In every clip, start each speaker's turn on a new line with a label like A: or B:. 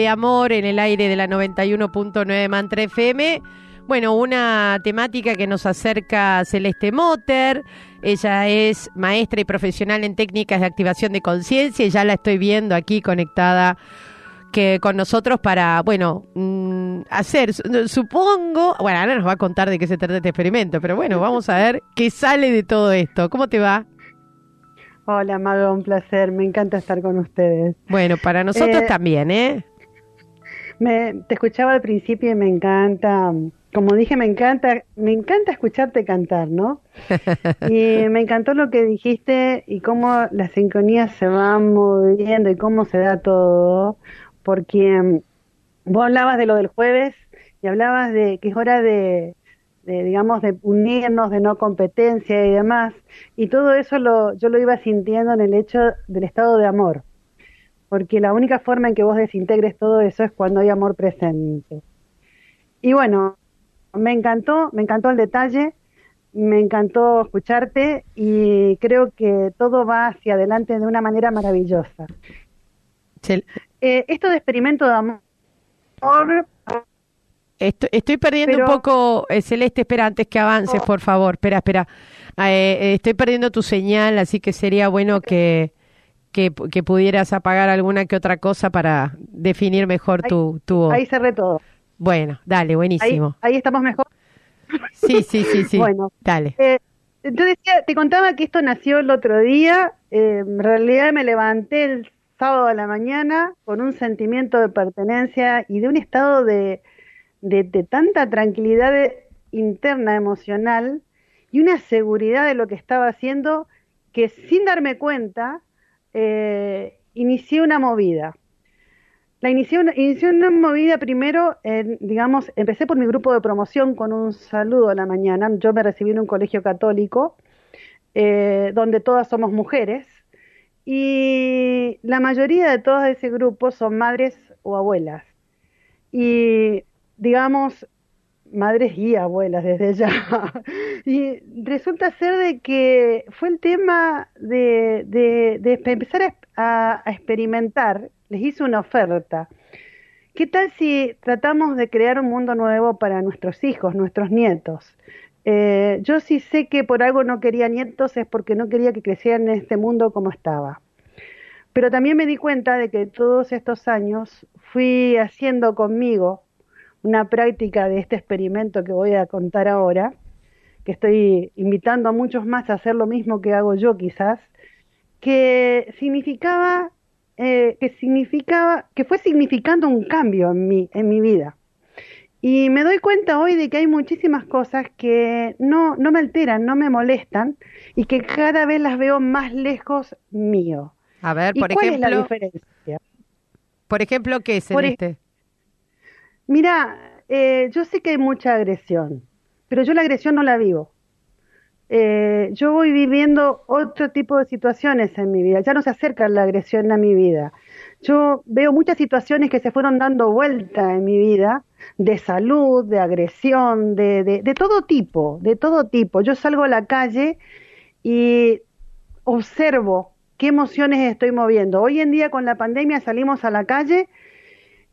A: De amor en el aire de la 91.9 Mantra FM. Bueno, una temática que nos acerca Celeste Motter. Ella es maestra y profesional en técnicas de activación de conciencia y ya la estoy viendo aquí conectada que con nosotros para, bueno, mm, hacer, supongo, bueno, ahora nos va a contar de qué se trata este experimento, pero bueno, vamos a ver qué sale de todo esto. ¿Cómo te va?
B: Hola, Mago, un placer. Me encanta estar con ustedes.
A: Bueno, para nosotros
B: Eh,
A: también, ¿eh?
B: Me, te escuchaba al principio y me encanta, como dije, me encanta, me encanta escucharte cantar, ¿no? Y me encantó lo que dijiste y cómo las sincronías se van moviendo y cómo se da todo, porque mm, vos hablabas de lo del jueves y hablabas de que es hora de, de, digamos, de unirnos, de no competencia y demás, y todo eso lo, yo lo iba sintiendo en el hecho del estado de amor, porque la única forma en que vos desintegres todo eso es cuando hay amor presente. Y bueno, me encantó, me encantó el detalle, me encantó escucharte y creo que todo va hacia adelante de una manera maravillosa. Eh, esto de experimento de amor,
A: Estoy, estoy perdiendo
B: Pero-
A: un poco, eh, Celeste, espera, antes que avances, por favor, espera, espera. Eh, estoy perdiendo tu señal, así que sería bueno que, que, que pudieras apagar alguna que otra cosa para definir mejor tu, tu voz.
B: ahí cerré todo.
A: Bueno, dale,
B: Ahí,
A: buenísimo.
B: ahí estamos mejor.
A: Sí, sí, sí, sí.
B: Bueno.
A: Dale.
B: Eh, yo decía, te contaba que esto nació el otro día. eh, en realidad me levanté el sábado a la mañana con un sentimiento de pertenencia y de un estado de, de, de tanta tranquilidad de- interna emocional y una seguridad de lo que estaba haciendo que sin darme cuenta eh, inicié una movida. La inicié una, inicié una movida primero, en, digamos, empecé por mi grupo de promoción con un saludo a la mañana. Yo me recibí en un colegio católico eh, donde todas somos mujeres y la mayoría de todas de ese grupo son madres o abuelas. Y digamos, madres y abuelas desde ya. y resulta ser de que fue el tema de, de, de empezar a, experimentar, les hice una oferta. ¿Qué tal si tratamos de crear un mundo nuevo para nuestros hijos, nuestros nietos? Eh, yo sí sé que por algo no quería nietos es porque no quería que crecieran en este mundo como estaba. Pero también me di cuenta de que todos estos años fui haciendo conmigo una práctica de este experimento que voy a contar ahora, que estoy invitando a muchos más a hacer lo mismo que hago yo quizás, que significaba, eh, que significaba, que fue significando un cambio en mi, en mi vida. Y me doy cuenta hoy de que hay muchísimas cosas que no, no me alteran, no me molestan y que cada vez las veo más lejos mío.
A: A ver,
B: ¿Y
A: por
B: cuál es la
A: ejemplo,
B: diferencia?
A: por ejemplo, ¿qué es,
B: Por
A: Celeste?
B: Mira, eh, yo sé que hay mucha agresión, pero yo la agresión no la vivo. Eh, yo voy viviendo otro tipo de situaciones en mi vida. Ya no se acerca la agresión a mi vida. Yo veo muchas situaciones que se fueron dando vuelta en mi vida, de salud, de agresión, de, de, de todo tipo, de todo tipo. Yo salgo a la calle y observo qué emociones estoy moviendo. Hoy en día con la pandemia salimos a la calle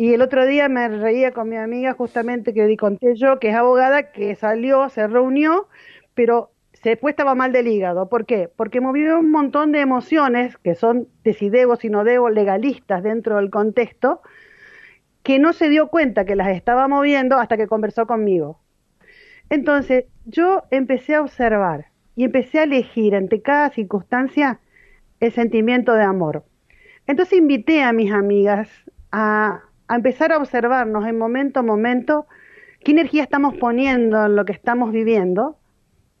B: y el otro día me reía con mi amiga justamente que conté yo, que es abogada, que salió, se reunió, pero después estaba mal del hígado. ¿Por qué? Porque movió un montón de emociones que son de si debo, si no debo, legalistas dentro del contexto, que no se dio cuenta que las estaba moviendo hasta que conversó conmigo. Entonces, yo empecé a observar y empecé a elegir ante cada circunstancia el sentimiento de amor. Entonces invité a mis amigas a, a empezar a observarnos en momento a momento qué energía estamos poniendo en lo que estamos viviendo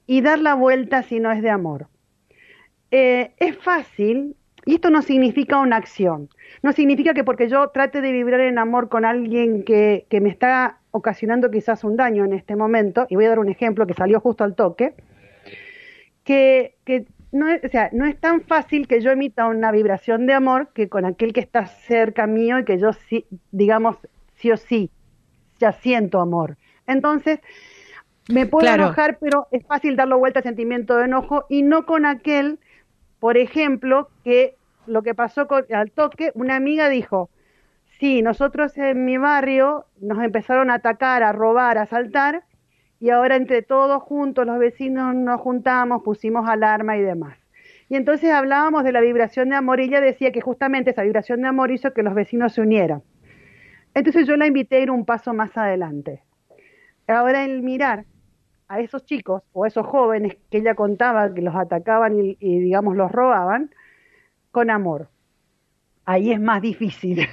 B: y dar la vuelta si no es de amor. Eh, es fácil Y esto no significa una acción, no significa que porque yo trate de vibrar en amor con alguien que, me está ocasionando quizás un daño en este momento, y voy a dar un ejemplo que salió justo al toque, que, que no, es, o sea, no es tan fácil que yo emita una vibración de amor que con aquel que está cerca mío y que yo sí, digamos, sí o sí, ya siento amor. Entonces, me puedo enojar, pero es fácil darlo vuelta al sentimiento de enojo y no con aquel, por ejemplo, que lo que pasó con, al toque, una amiga dijo, sí, nosotros en mi barrio nos empezaron a atacar, a robar, a asaltar, y ahora entre todos juntos, los vecinos nos juntamos, pusimos alarma y demás. Y entonces hablábamos de la vibración de amor y ella decía que justamente esa vibración de amor hizo que los vecinos se unieran. Entonces yo la invité a ir un paso más adelante. Ahora el mirar a esos chicos o a esos jóvenes que ella contaba que los atacaban y, y digamos los robaban, con amor. Ahí es más difícil.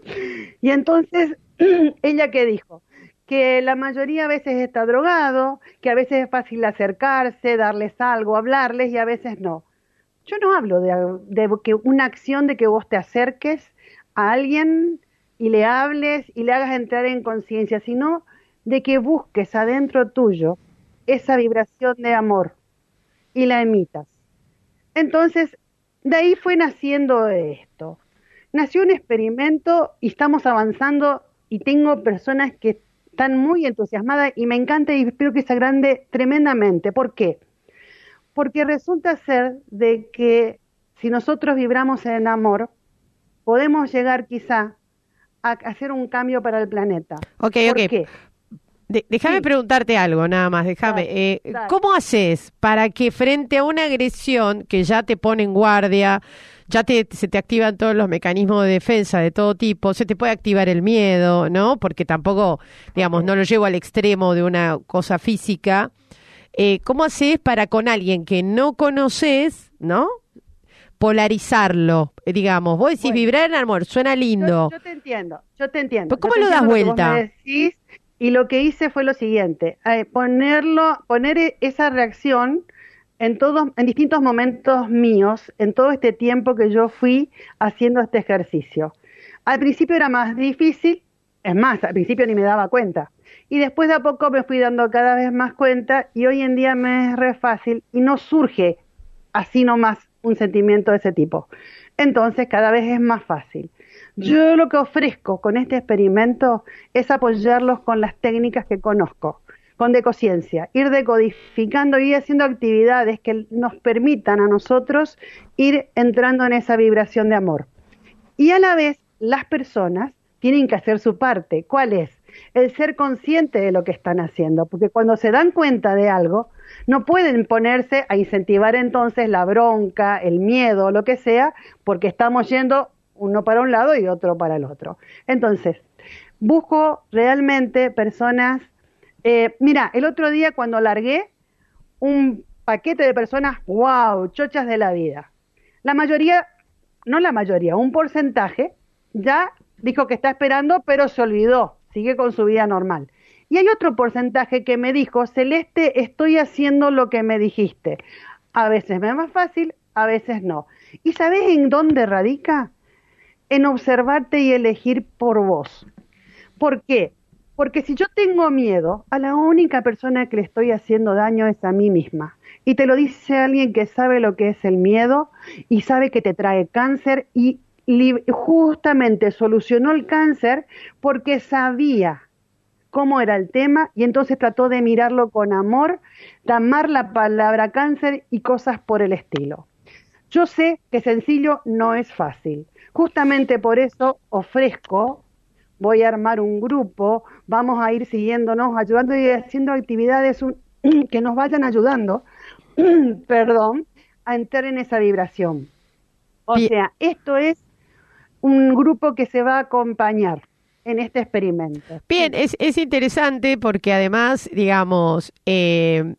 B: y entonces, ella qué dijo? Que la mayoría a veces está drogado, que a veces es fácil acercarse, darles algo, hablarles y a veces no. Yo no hablo de, de que una acción de que vos te acerques a alguien y le hables y le hagas entrar en conciencia, sino de que busques adentro tuyo esa vibración de amor y la emitas. Entonces, de ahí fue naciendo esto. Nació un experimento y estamos avanzando y tengo personas que están muy entusiasmadas y me encanta y espero que se agrande tremendamente. ¿Por qué? Porque resulta ser de que si nosotros vibramos en amor, podemos llegar quizá a hacer un cambio para el planeta.
A: Ok, ¿Por ok. Qué? Déjame preguntarte algo, nada más, déjame. Eh, ¿Cómo haces para que frente a una agresión que ya te pone en guardia, ya te, se te activan todos los mecanismos de defensa de todo tipo, se te puede activar el miedo, ¿no? Porque tampoco, digamos, no lo llevo al extremo de una cosa física. Eh, ¿Cómo haces para con alguien que no conoces, ¿no? Polarizarlo, digamos. Vos decís vibrar en amor, suena lindo.
B: Yo, te entiendo, yo te entiendo.
A: ¿Cómo lo das vuelta?
B: Y lo que hice fue lo siguiente, eh, ponerlo, poner e, esa reacción en todos, en distintos momentos míos, en todo este tiempo que yo fui haciendo este ejercicio. Al principio era más difícil, es más, al principio ni me daba cuenta. Y después de a poco me fui dando cada vez más cuenta y hoy en día me es re fácil y no surge así nomás un sentimiento de ese tipo. Entonces cada vez es más fácil. Yo lo que ofrezco con este experimento es apoyarlos con las técnicas que conozco, con decociencia, ir decodificando y haciendo actividades que nos permitan a nosotros ir entrando en esa vibración de amor. Y a la vez, las personas tienen que hacer su parte. ¿Cuál es? El ser consciente de lo que están haciendo, porque cuando se dan cuenta de algo, no pueden ponerse a incentivar entonces la bronca, el miedo, lo que sea, porque estamos yendo uno para un lado y otro para el otro. Entonces, busco realmente personas, eh, mira, el otro día cuando largué un paquete de personas, wow, chochas de la vida. La mayoría, no la mayoría, un porcentaje, ya dijo que está esperando, pero se olvidó, sigue con su vida normal. Y hay otro porcentaje que me dijo, Celeste, estoy haciendo lo que me dijiste. A veces me es más fácil, a veces no. ¿Y sabes en dónde radica? En observarte y elegir por vos. ¿Por qué? Porque si yo tengo miedo, a la única persona que le estoy haciendo daño es a mí misma. Y te lo dice alguien que sabe lo que es el miedo y sabe que te trae cáncer y justamente solucionó el cáncer porque sabía cómo era el tema y entonces trató de mirarlo con amor, de amar la palabra cáncer y cosas por el estilo. Yo sé que sencillo no es fácil, Justamente por eso ofrezco, voy a armar un grupo, vamos a ir siguiéndonos, ayudando y haciendo actividades que nos vayan ayudando, perdón, a entrar en esa vibración. O sea, esto es un grupo que se va a acompañar en este experimento.
A: Bien, es, es interesante porque además, digamos, eh,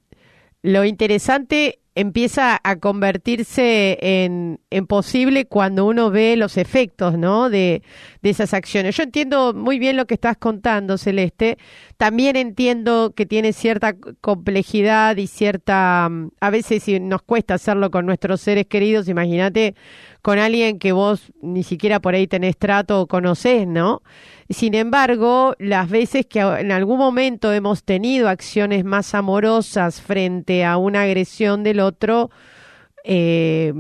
A: lo interesante empieza a convertirse en, posible cuando uno ve los efectos, ¿no? De, de, esas acciones. Yo entiendo muy bien lo que estás contando, Celeste. También entiendo que tiene cierta complejidad y cierta, a veces nos cuesta hacerlo con nuestros seres queridos, imagínate con alguien que vos ni siquiera por ahí tenés trato o conocés, ¿no? Sin embargo, las veces que en algún momento hemos tenido acciones más amorosas frente a una agresión del otro, eh,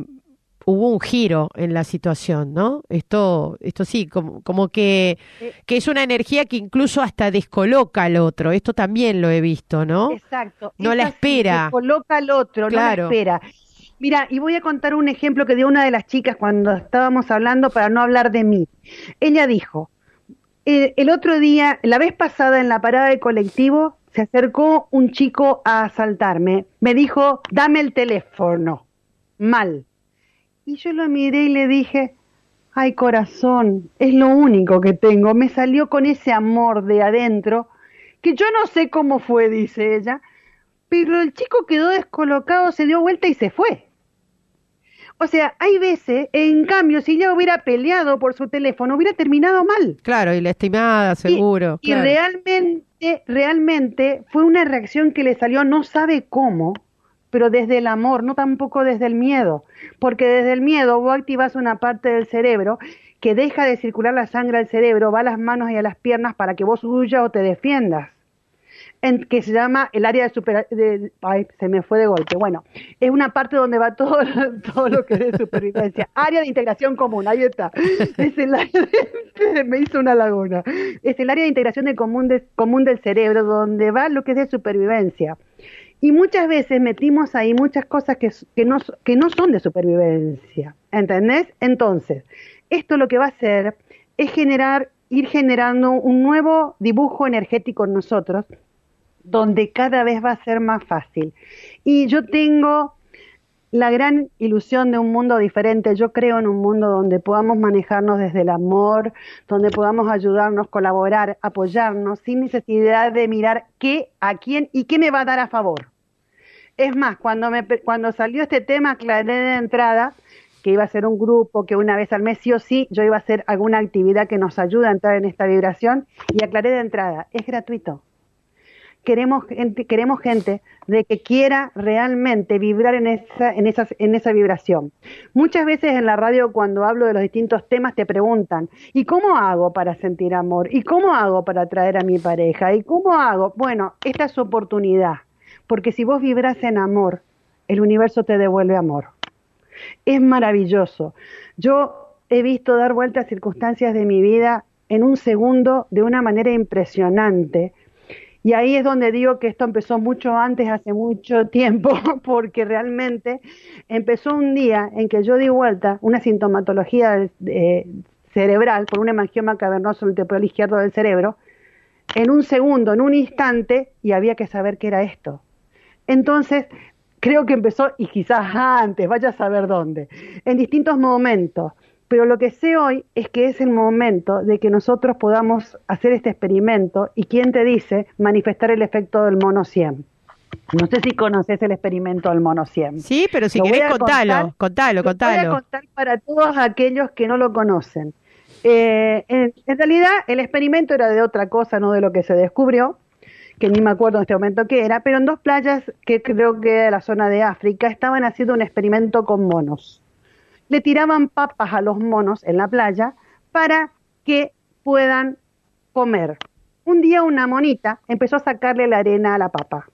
A: hubo un giro en la situación, ¿no? Esto, esto sí, como, como que, que es una energía que incluso hasta descoloca al otro. Esto también lo he visto, ¿no?
B: Exacto.
A: No la espera.
B: Descoloca al otro, claro. no la espera. Mira, y voy a contar un ejemplo que dio una de las chicas cuando estábamos hablando para no hablar de mí. Ella dijo, eh, el, otro día, la vez pasada en la parada de colectivo, se acercó un chico a asaltarme. Me dijo, dame el teléfono. Mal. Y yo lo miré y le dije, ay corazón, es lo único que tengo. Me salió con ese amor de adentro, que yo no sé cómo fue, dice ella, pero el chico quedó descolocado, se dio vuelta y se fue. O sea, hay veces, en cambio, si ella hubiera peleado por su teléfono, hubiera terminado mal.
A: Claro, y la estimada, seguro.
B: Y, realmente, realmente fue una reacción que le salió, no sabe cómo, pero desde el amor, no tampoco desde el miedo. Porque desde el miedo vos activas una parte del cerebro que deja de circular la sangre al cerebro, va a las manos y a las piernas para que vos huyas o te defiendas que se llama el área de super... ay, se me fue de golpe. Bueno, es una parte donde va todo, todo lo que es de supervivencia. área de integración común, ahí está. Es el área me hizo una laguna. Es el área de integración de común, de, común del cerebro, donde va lo que es de supervivencia. Y muchas veces metimos ahí muchas cosas que, que, no, que no son de supervivencia. ¿Entendés? Entonces, esto lo que va a hacer es generar, ir generando un nuevo dibujo energético en nosotros, donde cada vez va a ser más fácil. Y yo tengo la gran ilusión de un mundo diferente. Yo creo en un mundo donde podamos manejarnos desde el amor, donde podamos ayudarnos, colaborar, apoyarnos, sin necesidad de mirar qué, a quién y qué me va a dar a favor. Es más, cuando, me, cuando salió este tema, aclaré de entrada que iba a ser un grupo, que una vez al mes sí o sí yo iba a hacer alguna actividad que nos ayude a entrar en esta vibración y aclaré de entrada, es gratuito queremos gente, queremos gente de que quiera realmente vibrar en esa, en, en esa vibración. Muchas veces en la radio cuando hablo de los distintos temas te preguntan, ¿y cómo hago para sentir amor? ¿Y cómo hago para atraer a mi pareja? ¿Y cómo hago? Bueno, esta es su oportunidad, porque si vos vibras en amor, el universo te devuelve amor. Es maravilloso. Yo he visto dar vueltas circunstancias de mi vida en un segundo de una manera impresionante y ahí es donde digo que esto empezó mucho antes, hace mucho tiempo, porque realmente empezó un día en que yo di vuelta una sintomatología cerebral por un hemangioma cavernoso en el temporal izquierdo del cerebro, en un segundo, en un instante, y había que saber qué era esto. Entonces, creo que empezó, y quizás antes, vaya a saber dónde, en distintos momentos. Pero lo que sé hoy es que es el momento de que nosotros podamos hacer este experimento y quién te dice manifestar el efecto del mono 100. No sé si conoces el experimento del mono 100.
A: Sí, pero si querés contalo, contalo, contalo.
B: Lo voy a contar para todos aquellos que no lo conocen. Eh, en, realidad el experimento era de otra cosa, no de lo que se descubrió, que ni me acuerdo en este momento qué era, pero en dos playas que creo que de la zona de África estaban haciendo un experimento con monos le tiraban papas a los monos en la playa para que puedan comer. Un día una monita empezó a sacarle la arena a la papa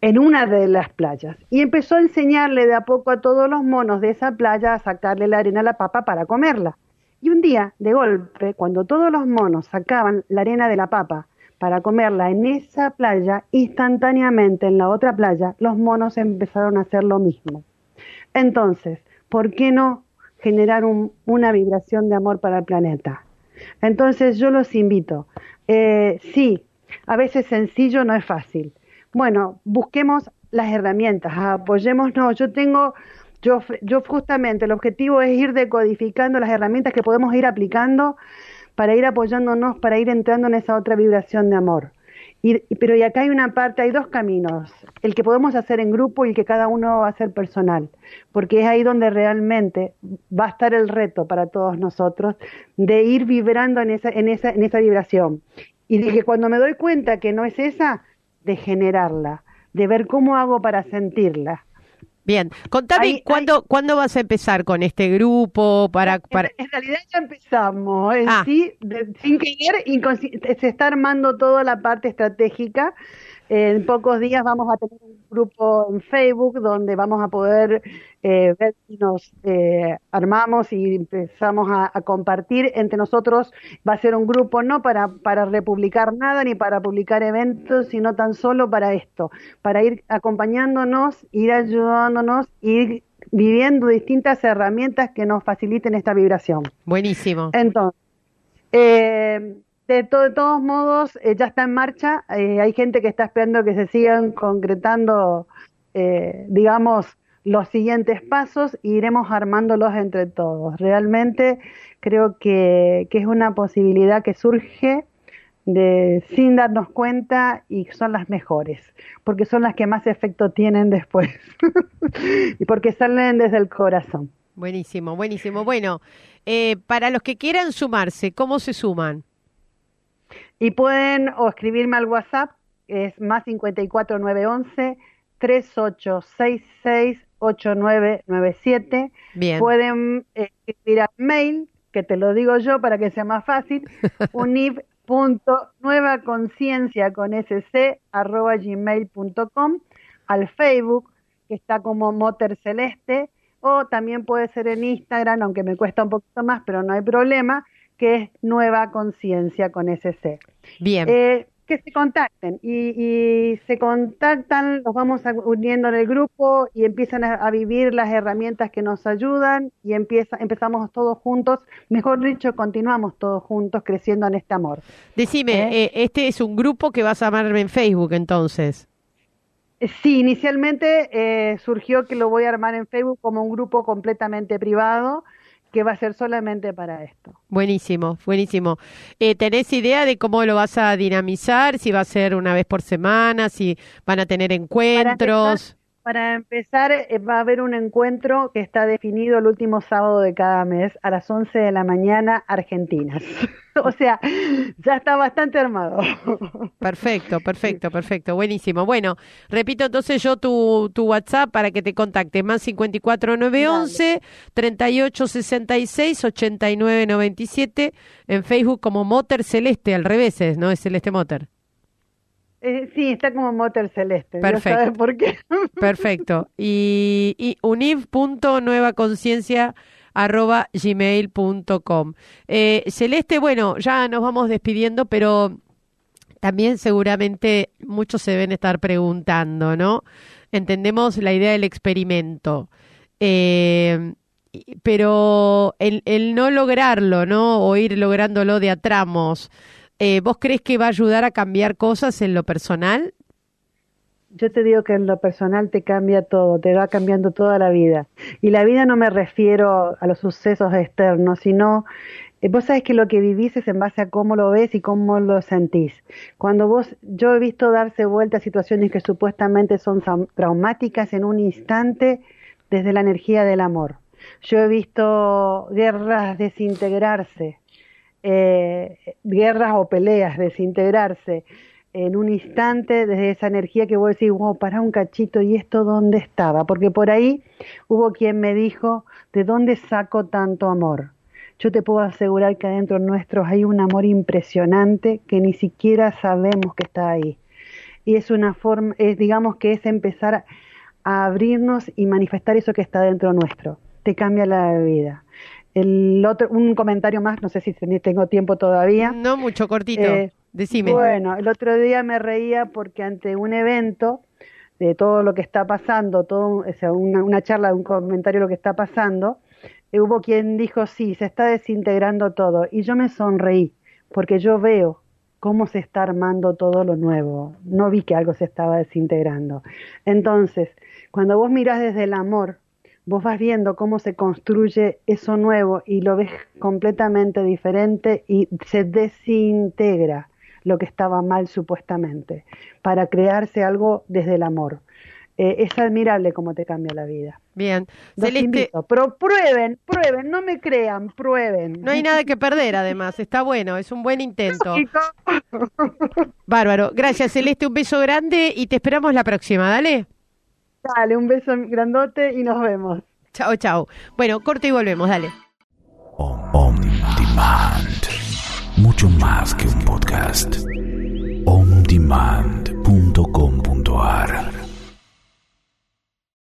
B: en una de las playas y empezó a enseñarle de a poco a todos los monos de esa playa a sacarle la arena a la papa para comerla. Y un día, de golpe, cuando todos los monos sacaban la arena de la papa para comerla en esa playa, instantáneamente en la otra playa, los monos empezaron a hacer lo mismo. Entonces, ¿por qué no generar una vibración de amor para el planeta? Entonces yo los invito. Eh, sí, a veces sencillo no es fácil. Bueno, busquemos las herramientas, apoyémonos. Yo tengo, yo, yo justamente el objetivo es ir decodificando las herramientas que podemos ir aplicando para ir apoyándonos, para ir entrando en esa otra vibración de amor. Y, pero y acá hay una parte, hay dos caminos, el que podemos hacer en grupo y el que cada uno va a hacer personal, porque es ahí donde realmente va a estar el reto para todos nosotros de ir vibrando en esa, en esa, en esa vibración. Y de que cuando me doy cuenta que no es esa, de generarla, de ver cómo hago para sentirla.
A: Bien, contame ¿cuándo, cuándo vas a empezar con este grupo para, para...
B: En, realidad ya empezamos, en ah. sí, sin querer, se está armando toda la parte estratégica en pocos días vamos a tener un grupo en Facebook donde vamos a poder eh, ver si nos eh, armamos y empezamos a, compartir entre nosotros. Va a ser un grupo no para, para republicar nada ni para publicar eventos, sino tan solo para esto, para ir acompañándonos, ir ayudándonos, ir viviendo distintas herramientas que nos faciliten esta vibración.
A: Buenísimo.
B: Entonces, eh, de, todos modos, eh, ya está en marcha. Eh, hay gente que está esperando que se sigan concretando, eh, digamos, los siguientes pasos e iremos armándolos entre todos. Realmente creo que, que es una posibilidad que surge de sin darnos cuenta y son las mejores, porque son las que más efecto tienen después y porque salen desde el corazón.
A: Buenísimo, buenísimo. Bueno, para los que quieran sumarse, ¿cómo se suman?
B: Y pueden o escribirme al WhatsApp, es más 54911 3866 8997. Bien. Pueden escribir al mail, que te lo digo yo para que sea más fácil, unif.nuevaconciencia con sc arroba gmail.com, al Facebook, que está como Motor Celeste, o también puede ser en Instagram, aunque me cuesta un poquito más, pero no hay problema, que es Nueva Conciencia con SC.
A: Bien.
B: Eh, que se contacten y, se contactan, los vamos uniendo en el grupo y empiezan a, vivir las herramientas que nos ayudan y empieza, empezamos todos juntos, mejor dicho, continuamos todos juntos creciendo en este amor.
A: Decime, ¿Eh? Eh, este es un grupo que vas a armar en Facebook entonces.
B: Sí, inicialmente surgió que lo voy a armar en Facebook como un grupo completamente privado que va a ser solamente para esto.
A: Buenísimo, buenísimo. Eh, ¿Tenés idea de cómo lo vas a dinamizar? Si va a ser una vez por semana, si van a tener encuentros.
B: Para empezar, eh, va a haber un encuentro que está definido el último sábado de cada mes a las 11 de la mañana argentinas. o sea, ya está bastante armado.
A: perfecto, perfecto, perfecto. Buenísimo. Bueno, repito entonces yo tu, tu WhatsApp para que te contacte. Más 54911 3866 8997 en Facebook como Motor Celeste, al revés, ¿no? Es Celeste Motor.
B: Eh, sí, está como Motor Celeste. Perfecto. ¿Sabes por qué?
A: Perfecto. Y, y univ.nuevaconciencia arroba gmail.com. Eh, Celeste, bueno, ya nos vamos despidiendo, pero también seguramente muchos se deben estar preguntando, ¿no? Entendemos la idea del experimento, eh, pero el, el, no lograrlo, ¿no? O ir lográndolo de a tramos, eh, ¿Vos crees que va a ayudar a cambiar cosas en lo personal?
B: Yo te digo que en lo personal te cambia todo, te va cambiando toda la vida. Y la vida no me refiero a los sucesos externos, sino eh, vos sabés que lo que vivís es en base a cómo lo ves y cómo lo sentís. Cuando vos, yo he visto darse vuelta a situaciones que supuestamente son traumáticas en un instante desde la energía del amor. Yo he visto guerras desintegrarse eh, guerras o peleas, desintegrarse en un instante desde esa energía que vos decís, wow, para un cachito, ¿y esto dónde estaba? Porque por ahí hubo quien me dijo, ¿de dónde saco tanto amor? Yo te puedo asegurar que adentro nuestro hay un amor impresionante que ni siquiera sabemos que está ahí. Y es una forma, es, digamos que es empezar a abrirnos y manifestar eso que está dentro nuestro. Te cambia la vida. El otro, un comentario más, no sé si tengo tiempo todavía.
A: No mucho, cortito. Eh, Decime.
B: Bueno, el otro día me reía porque ante un evento de todo lo que está pasando, todo, o sea, una, una charla, un comentario de lo que está pasando, eh, hubo quien dijo, sí, se está desintegrando todo. Y yo me sonreí, porque yo veo cómo se está armando todo lo nuevo. No vi que algo se estaba desintegrando. Entonces, cuando vos mirás desde el amor, vos vas viendo cómo se construye eso nuevo y lo ves completamente diferente y se desintegra. lo que estaba mal supuestamente, para crearse algo desde el amor. Eh, es admirable cómo te cambia la vida.
A: Bien.
B: Los
A: Celeste,
B: invito, pero prueben, prueben, no me crean, prueben.
A: no hay nada que perder además, está bueno, es un buen intento. Bárbaro. Gracias Celeste, un beso grande y te esperamos la próxima, dale.
B: Dale, un beso grandote y nos vemos.
A: Chao, chao. Bueno, corte y volvemos, dale.
C: On Demand. Mucho más que un podcast. ondemand.com